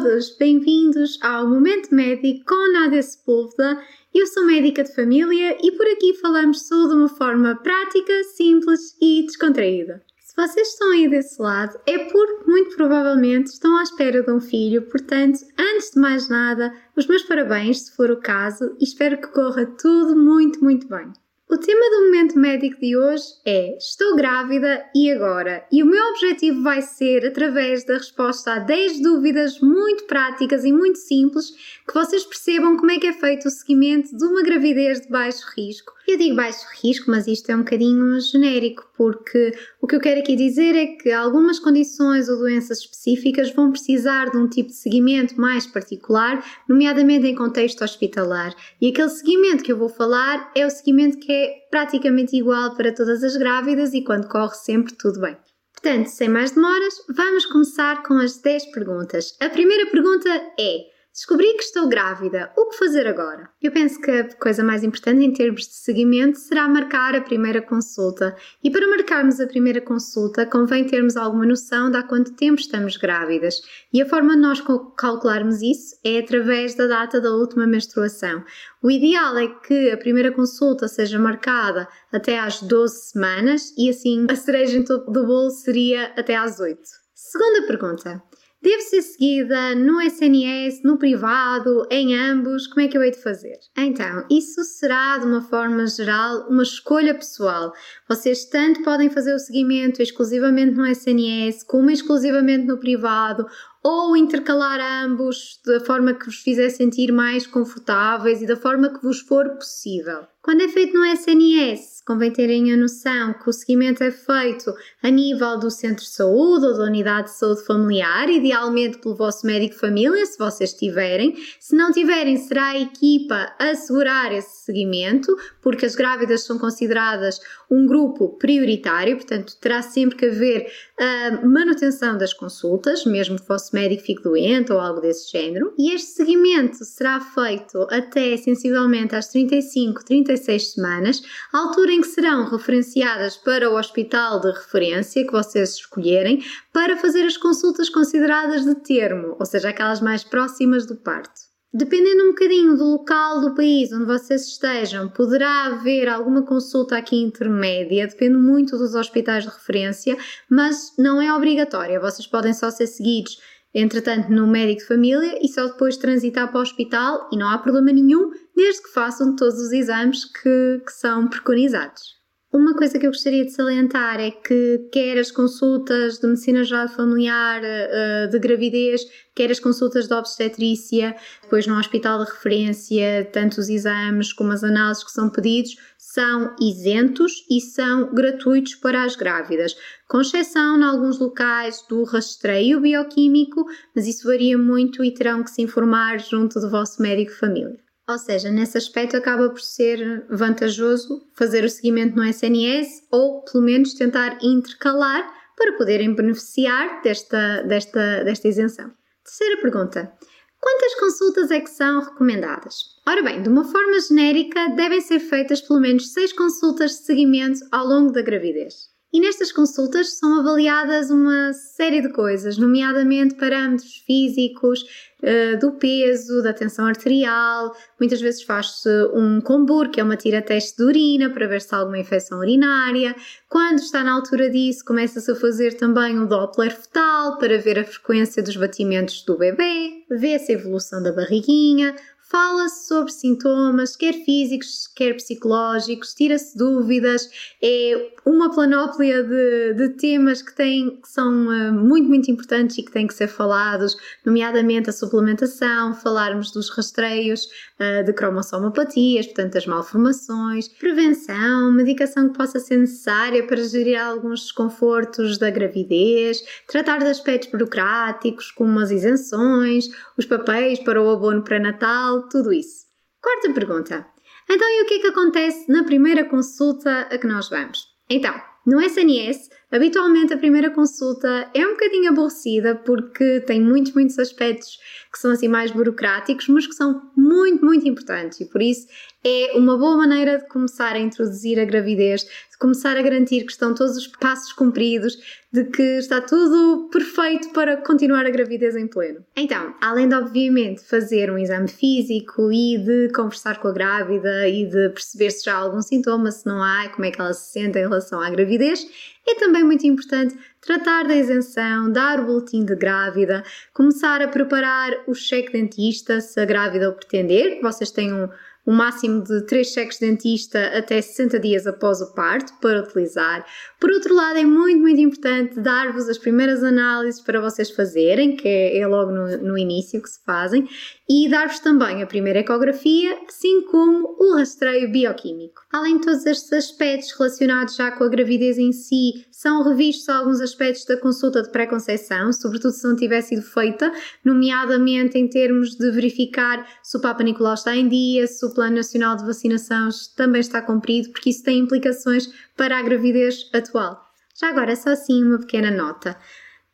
todos, bem-vindos ao Momento Médico com Nádia Sepúlveda. Eu sou médica de família e por aqui falamos tudo de uma forma prática, simples e descontraída. Se vocês estão aí desse lado, é porque muito provavelmente estão à espera de um filho, portanto, antes de mais nada, os meus parabéns, se for o caso, e espero que corra tudo muito, muito bem. O tema do momento médico de hoje é Estou grávida e agora? E o meu objetivo vai ser, através da resposta a 10 dúvidas muito práticas e muito simples, que vocês percebam como é que é feito o seguimento de uma gravidez de baixo risco. Eu digo baixo risco, mas isto é um bocadinho genérico, porque o que eu quero aqui dizer é que algumas condições ou doenças específicas vão precisar de um tipo de seguimento mais particular, nomeadamente em contexto hospitalar. E aquele seguimento que eu vou falar é o seguimento que é praticamente igual para todas as grávidas e quando corre sempre tudo bem. Portanto, sem mais demoras, vamos começar com as 10 perguntas. A primeira pergunta é: Descobri que estou grávida. O que fazer agora? Eu penso que a coisa mais importante em termos de seguimento será marcar a primeira consulta. E para marcarmos a primeira consulta, convém termos alguma noção de há quanto tempo estamos grávidas. E a forma de nós calcularmos isso é através da data da última menstruação. O ideal é que a primeira consulta seja marcada até às 12 semanas e assim a cereja do bolo seria até às 8. Segunda pergunta deve ser seguida no SNS, no privado, em ambos? Como é que eu hei de fazer? Então, isso será de uma forma geral uma escolha pessoal. Vocês tanto podem fazer o seguimento exclusivamente no SNS como exclusivamente no privado ou intercalar ambos da forma que vos fizer sentir mais confortáveis e da forma que vos for possível. Quando é feito no SNS, convém terem a noção que o seguimento é feito a nível do centro de saúde ou da unidade de saúde familiar, idealmente pelo vosso médico família, se vocês tiverem. Se não tiverem, será a equipa a assegurar esse seguimento, porque as grávidas são consideradas um grupo prioritário, portanto, terá sempre que haver a manutenção das consultas, mesmo que o vosso médico fique doente ou algo desse género. E este seguimento será feito até sensivelmente às 35, 35 36 semanas, altura em que serão referenciadas para o hospital de referência que vocês escolherem para fazer as consultas consideradas de termo, ou seja, aquelas mais próximas do parto. Dependendo um bocadinho do local do país onde vocês estejam, poderá haver alguma consulta aqui intermédia, depende muito dos hospitais de referência, mas não é obrigatória. Vocês podem só ser seguidos entretanto no médico de família e só depois transitar para o hospital e não há problema nenhum desde que façam todos os exames que, que são preconizados. Uma coisa que eu gostaria de salientar é que quer as consultas de medicina geral familiar, eh, de gravidez, quer as consultas de obstetrícia, depois no hospital de referência, tanto os exames como as análises que são pedidos, são isentos e são gratuitos para as grávidas, com exceção em alguns locais do rastreio bioquímico, mas isso varia muito e terão que se informar junto do vosso médico família. Ou seja, nesse aspecto acaba por ser vantajoso fazer o seguimento no SNS ou pelo menos tentar intercalar para poderem beneficiar desta, desta, desta isenção. Terceira pergunta. Quantas consultas é que são recomendadas? Ora bem, de uma forma genérica, devem ser feitas pelo menos seis consultas de seguimento ao longo da gravidez. E nestas consultas são avaliadas uma série de coisas, nomeadamente parâmetros físicos, eh, do peso, da tensão arterial. Muitas vezes faz-se um combur, que é uma tira-teste de urina, para ver se há alguma infecção urinária. Quando está na altura disso, começa-se a fazer também um Doppler fetal, para ver a frequência dos batimentos do bebê, vê-se a evolução da barriguinha, fala-se sobre sintomas, quer físicos, quer psicológicos, tira-se dúvidas, é uma planóplia de, de temas que, têm, que são uh, muito, muito importantes e que têm que ser falados, nomeadamente a suplementação, falarmos dos rastreios uh, de cromossomopatias, portanto, das malformações, prevenção, medicação que possa ser necessária para gerir alguns desconfortos da gravidez, tratar de aspectos burocráticos, como as isenções, os papéis para o abono pré-natal, tudo isso. Quarta pergunta. Então, e o que é que acontece na primeira consulta a que nós vamos? Então, no SNS, Habitualmente a primeira consulta é um bocadinho aborrecida porque tem muitos, muitos aspectos que são assim mais burocráticos, mas que são muito, muito importantes e por isso é uma boa maneira de começar a introduzir a gravidez, de começar a garantir que estão todos os passos cumpridos, de que está tudo perfeito para continuar a gravidez em pleno. Então, além de obviamente fazer um exame físico e de conversar com a grávida e de perceber se já há algum sintoma, se não há, como é que ela se sente em relação à gravidez, é também muito importante tratar da isenção, dar o boletim de grávida, começar a preparar o cheque dentista, se a grávida o pretender, que vocês tenham o máximo de 3 cheques dentista até 60 dias após o parto para utilizar. Por outro lado, é muito, muito importante dar-vos as primeiras análises para vocês fazerem, que é, é logo no, no início que se fazem, e dar-vos também a primeira ecografia, assim como o rastreio bioquímico. Além de todos estes aspectos relacionados já com a gravidez em si, são revistos alguns aspectos da consulta de pré-conceição, sobretudo se não tiver sido feita, nomeadamente em termos de verificar se o Papa Nicolau está em dia, se o Plano Nacional de Vacinação também está cumprido, porque isso tem implicações para a gravidez atual. Já agora, só assim uma pequena nota.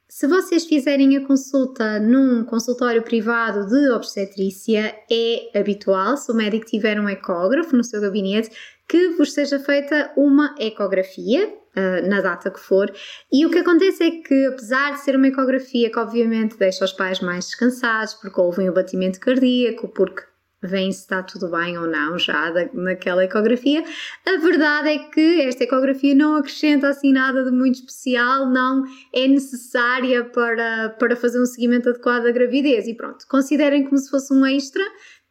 Se vocês fizerem a consulta num consultório privado de obstetrícia, é habitual, se o médico tiver um ecógrafo no seu gabinete, que vos seja feita uma ecografia, Uh, na data que for. E o que acontece é que, apesar de ser uma ecografia que obviamente deixa os pais mais descansados, porque houve um abatimento cardíaco, porque vem se está tudo bem ou não já da, naquela ecografia. A verdade é que esta ecografia não acrescenta assim nada de muito especial, não é necessária para, para fazer um seguimento adequado da gravidez e pronto, considerem como se fosse um extra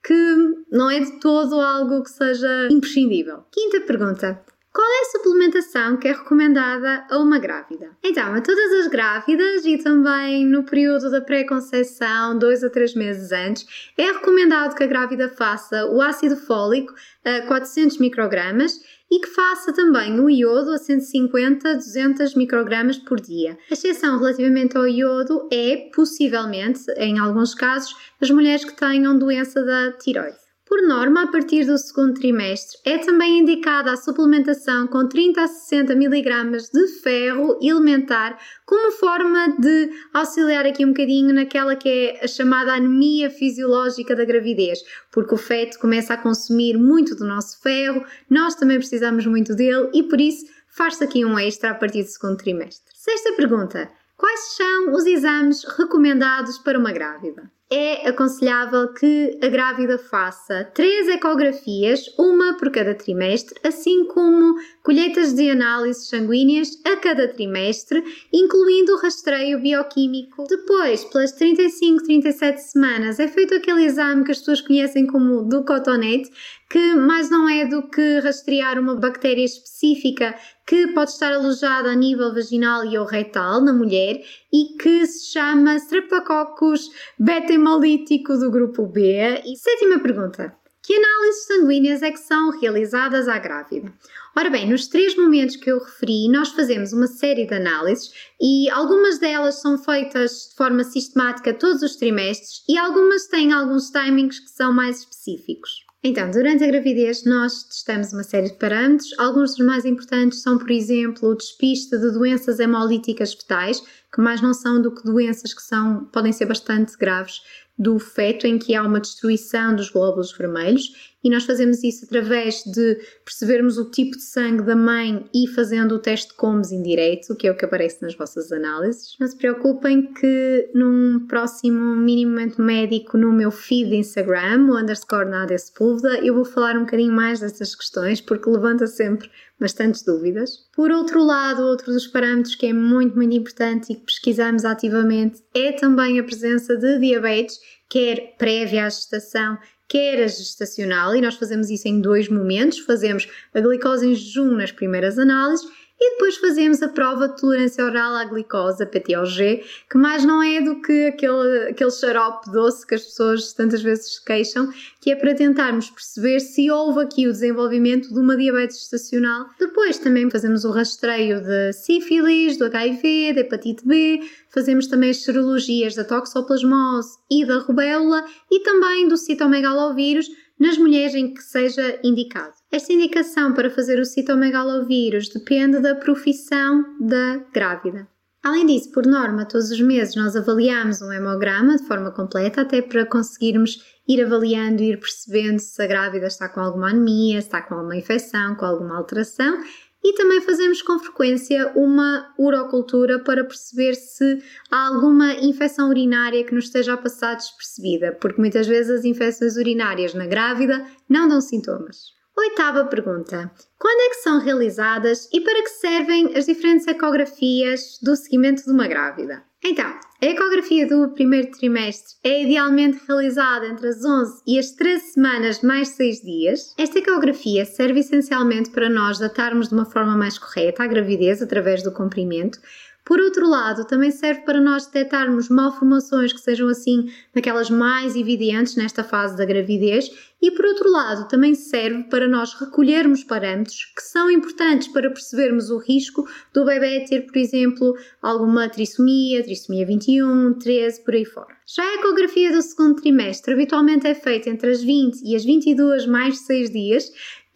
que não é de todo algo que seja imprescindível. Quinta pergunta. Qual é a suplementação que é recomendada a uma grávida? Então, a todas as grávidas e também no período da pré-conceição, dois a três meses antes, é recomendado que a grávida faça o ácido fólico a 400 microgramas e que faça também o iodo a 150 200 microgramas por dia. A exceção relativamente ao iodo é, possivelmente, em alguns casos, as mulheres que tenham doença da tiroide. Por norma, a partir do segundo trimestre, é também indicada a suplementação com 30 a 60 mg de ferro elementar como forma de auxiliar aqui um bocadinho naquela que é a chamada anemia fisiológica da gravidez, porque o feto começa a consumir muito do nosso ferro, nós também precisamos muito dele e por isso faz-se aqui um extra a partir do segundo trimestre. Sexta pergunta: quais são os exames recomendados para uma grávida? É aconselhável que a grávida faça três ecografias, uma por cada trimestre, assim como colheitas de análises sanguíneas a cada trimestre, incluindo o rastreio bioquímico. Depois, pelas 35, 37 semanas, é feito aquele exame que as pessoas conhecem como do cotonete, que mais não é do que rastrear uma bactéria específica que pode estar alojada a nível vaginal e ou retal na mulher e que se chama Streptococcus beta-hemolítico do grupo B. E sétima pergunta. Que análises sanguíneas é que são realizadas à grávida? Ora bem, nos três momentos que eu referi, nós fazemos uma série de análises e algumas delas são feitas de forma sistemática todos os trimestres e algumas têm alguns timings que são mais específicos. Então, durante a gravidez, nós testamos uma série de parâmetros. Alguns dos mais importantes são, por exemplo, o despiste de doenças hemolíticas fetais, que mais não são do que doenças que são, podem ser bastante graves do feto em que há uma destruição dos glóbulos vermelhos e nós fazemos isso através de percebermos o tipo de sangue da mãe e fazendo o teste de Combs indireto, que é o que aparece nas vossas análises. Não se preocupem que num próximo minimamente médico no meu feed Instagram, o underscore nada eu vou falar um bocadinho mais dessas questões porque levanta sempre bastantes dúvidas. Por outro lado, outro dos parâmetros que é muito, muito importante e que pesquisamos ativamente é também a presença de diabetes, quer prévia à gestação, quer a gestacional, e nós fazemos isso em dois momentos. Fazemos a glicose em jejum nas primeiras análises e depois fazemos a prova de tolerância oral à glicose, a PTOG, que mais não é do que aquele, aquele xarope doce que as pessoas tantas vezes queixam, que é para tentarmos perceber se houve aqui o desenvolvimento de uma diabetes estacional. Depois também fazemos o rastreio de sífilis, do HIV, da hepatite B, fazemos também as serologias da toxoplasmose e da rubéola e também do citomegalovírus, nas mulheres em que seja indicado. Esta indicação para fazer o citomegalovírus depende da profissão da grávida. Além disso, por norma, todos os meses nós avaliamos um hemograma de forma completa, até para conseguirmos ir avaliando, ir percebendo se a grávida está com alguma anemia, se está com alguma infecção, com alguma alteração e também fazemos com frequência uma urocultura para perceber se há alguma infecção urinária que nos esteja a passar despercebida, porque muitas vezes as infecções urinárias na grávida não dão sintomas. Oitava pergunta: quando é que são realizadas e para que servem as diferentes ecografias do seguimento de uma grávida? Então, a ecografia do primeiro trimestre é idealmente realizada entre as 11 e as 13 semanas mais 6 dias. Esta ecografia serve essencialmente para nós datarmos de uma forma mais correta a gravidez através do comprimento, por outro lado, também serve para nós detectarmos malformações que sejam assim daquelas mais evidentes nesta fase da gravidez e por outro lado, também serve para nós recolhermos parâmetros que são importantes para percebermos o risco do bebê ter, por exemplo, alguma trissomia, trissomia 21, 13, por aí fora. Já a ecografia do segundo trimestre habitualmente é feita entre as 20 e as 22 mais 6 dias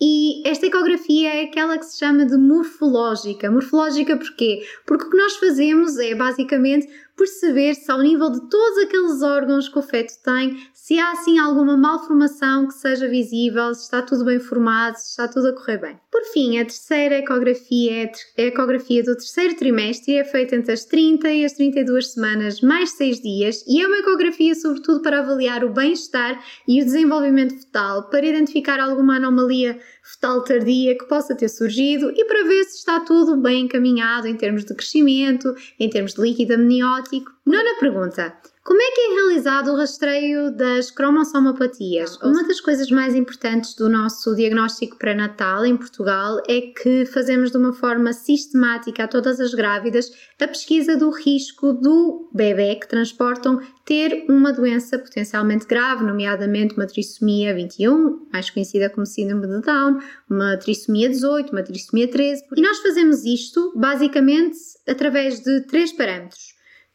e esta ecografia é aquela que se chama de morfológica. Morfológica porquê? Porque o que nós fazemos é basicamente perceber se ao nível de todos aqueles órgãos que o feto tem, se há assim alguma malformação que seja visível, se está tudo bem formado, se está tudo a correr bem. Por fim, a terceira ecografia é a ecografia do terceiro trimestre e é feita entre as 30 e as 32 semanas mais 6 dias e é uma ecografia sobretudo para avaliar o bem-estar e o desenvolvimento fetal, para identificar alguma anomalia fetal tardia que possa ter surgido e para ver se está tudo bem encaminhado em termos de crescimento, em termos de líquido amniótico. Nona pergunta. Como é que é realizado o rastreio das cromossomopatias? Uma das coisas mais importantes do nosso diagnóstico pré-natal em Portugal é que fazemos de uma forma sistemática a todas as grávidas a pesquisa do risco do bebê que transportam ter uma doença potencialmente grave, nomeadamente uma trissomia 21, mais conhecida como síndrome de Down, uma trissomia 18, uma trissomia 13. E nós fazemos isto basicamente através de três parâmetros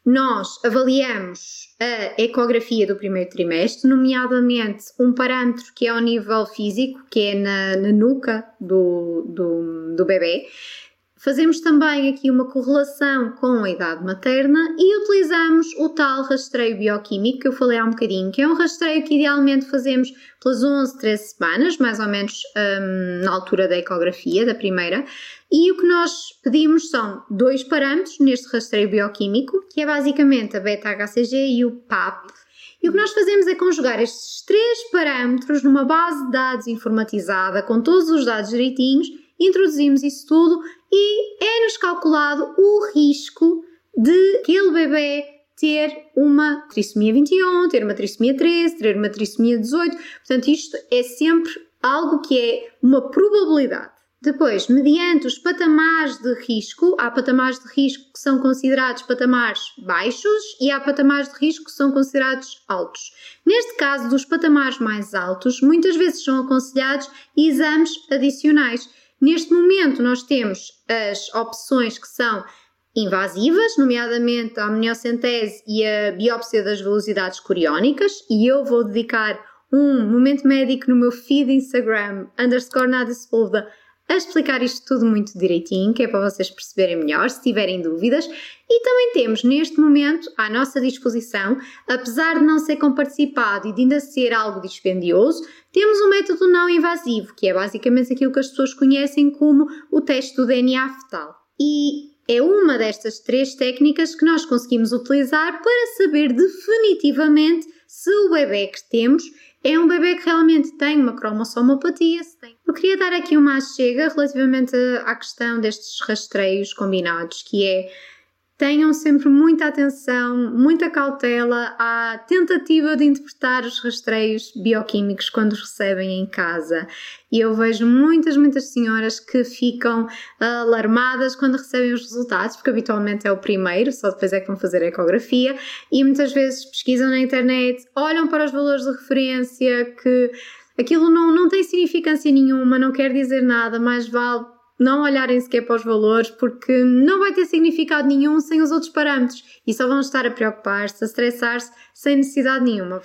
nós avaliamos a ecografia do primeiro trimestre, nomeadamente um parâmetro que é ao nível físico, que é na, na nuca do, do, do bebê. Fazemos também aqui uma correlação com a idade materna e utilizamos o tal rastreio bioquímico que eu falei há um bocadinho, que é um rastreio que idealmente fazemos pelas 11, 13 semanas, mais ou menos um, na altura da ecografia, da primeira, e o que nós pedimos são dois parâmetros neste rastreio bioquímico, que é basicamente a beta-HCG e o PAP. E o que nós fazemos é conjugar estes três parâmetros numa base de dados informatizada com todos os dados direitinhos, introduzimos isso tudo e é-nos calculado o risco de aquele bebê ter uma trissomia 21, ter uma trissomia 13, ter uma trissomia 18. Portanto, isto é sempre algo que é uma probabilidade. Depois, mediante os patamares de risco, há patamares de risco que são considerados patamares baixos e há patamares de risco que são considerados altos. Neste caso, dos patamares mais altos, muitas vezes são aconselhados exames adicionais. Neste momento, nós temos as opções que são invasivas, nomeadamente a amniocentese e a biópsia das velocidades coriónicas, e eu vou dedicar um momento médico no meu feed Instagram, underscore nada a explicar isto tudo muito direitinho, que é para vocês perceberem melhor, se tiverem dúvidas. E também temos neste momento à nossa disposição, apesar de não ser comparticipado e de ainda ser algo dispendioso, temos um método não invasivo, que é basicamente aquilo que as pessoas conhecem como o teste do DNA fetal. E é uma destas três técnicas que nós conseguimos utilizar para saber definitivamente se o bebê que temos é um bebê que realmente tem uma cromossomopatia. Eu queria dar aqui uma chega relativamente à questão destes rastreios combinados, que é tenham sempre muita atenção, muita cautela à tentativa de interpretar os rastreios bioquímicos quando os recebem em casa. E eu vejo muitas, muitas senhoras que ficam alarmadas quando recebem os resultados, porque habitualmente é o primeiro, só depois é que vão fazer a ecografia, e muitas vezes pesquisam na internet, olham para os valores de referência que aquilo não, não tem significância nenhuma, não quer dizer nada, mais vale não olharem sequer para os valores, porque não vai ter significado nenhum sem os outros parâmetros e só vão estar a preocupar-se, a estressar-se sem necessidade nenhuma.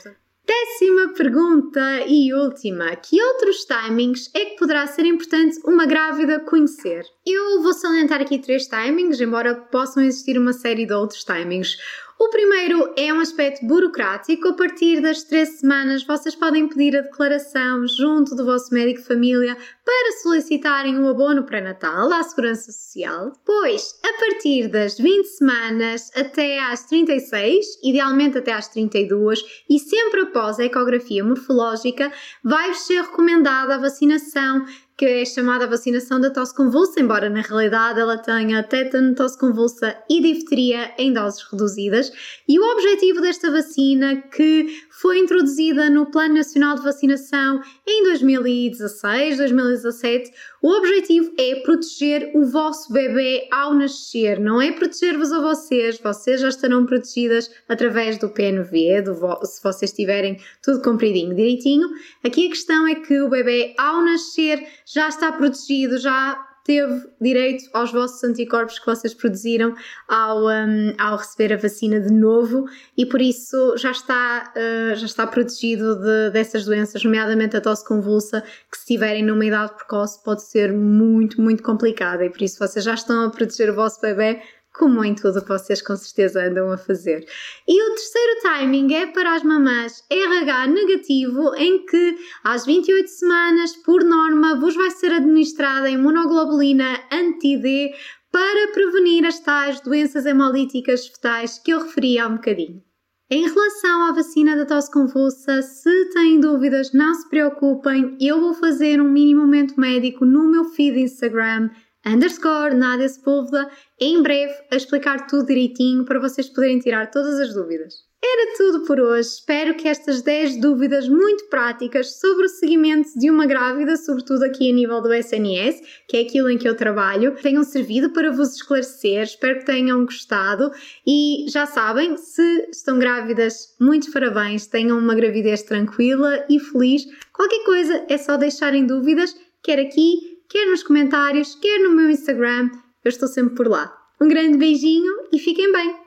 Décima pergunta e última: que outros timings é que poderá ser importante uma grávida conhecer? Eu vou salientar aqui três timings, embora possam existir uma série de outros timings. O primeiro é um aspecto burocrático. A partir das três semanas, vocês podem pedir a declaração junto do vosso médico de família para solicitarem um abono pré-natal à Segurança Social. Pois, a partir das 20 semanas até às 36, idealmente até às 32, e sempre após a ecografia morfológica, vai-vos ser recomendada a vacinação que é chamada vacinação da tosse convulsa, embora na realidade ela tenha tétano, tosse convulsa e difteria em doses reduzidas. E o objetivo desta vacina, que foi introduzida no Plano Nacional de Vacinação em 2016, 2017, o objetivo é proteger o vosso bebê ao nascer, não é proteger-vos a vocês, vocês já estarão protegidas através do PNV, do se vocês tiverem tudo compridinho, direitinho. Aqui a questão é que o bebê ao nascer já está protegido, já teve direito aos vossos anticorpos que vocês produziram ao, um, ao receber a vacina de novo e por isso já está, uh, já está protegido de, dessas doenças, nomeadamente a tosse convulsa, que se tiverem numa idade precoce pode ser muito, muito complicada e por isso vocês já estão a proteger o vosso bebê como em tudo vocês com certeza andam a fazer. E o terceiro timing é para as mamães RH negativo, em que às 28 semanas, por norma, vos vai ser administrada imunoglobulina anti-D para prevenir as tais doenças hemolíticas fetais que eu referi há um bocadinho. Em relação à vacina da tosse convulsa, se têm dúvidas, não se preocupem, eu vou fazer um mini momento médico no meu feed Instagram underscore Nádia Sepúlveda, em breve a explicar tudo direitinho para vocês poderem tirar todas as dúvidas. Era tudo por hoje. Espero que estas 10 dúvidas muito práticas sobre o seguimento de uma grávida, sobretudo aqui a nível do SNS, que é aquilo em que eu trabalho, tenham servido para vos esclarecer. Espero que tenham gostado e já sabem, se estão grávidas, muitos parabéns, tenham uma gravidez tranquila e feliz. Qualquer coisa é só deixarem dúvidas, quer aqui, quer nos comentários, quer no meu Instagram, eu estou sempre por lá. Um grande beijinho e fiquem bem!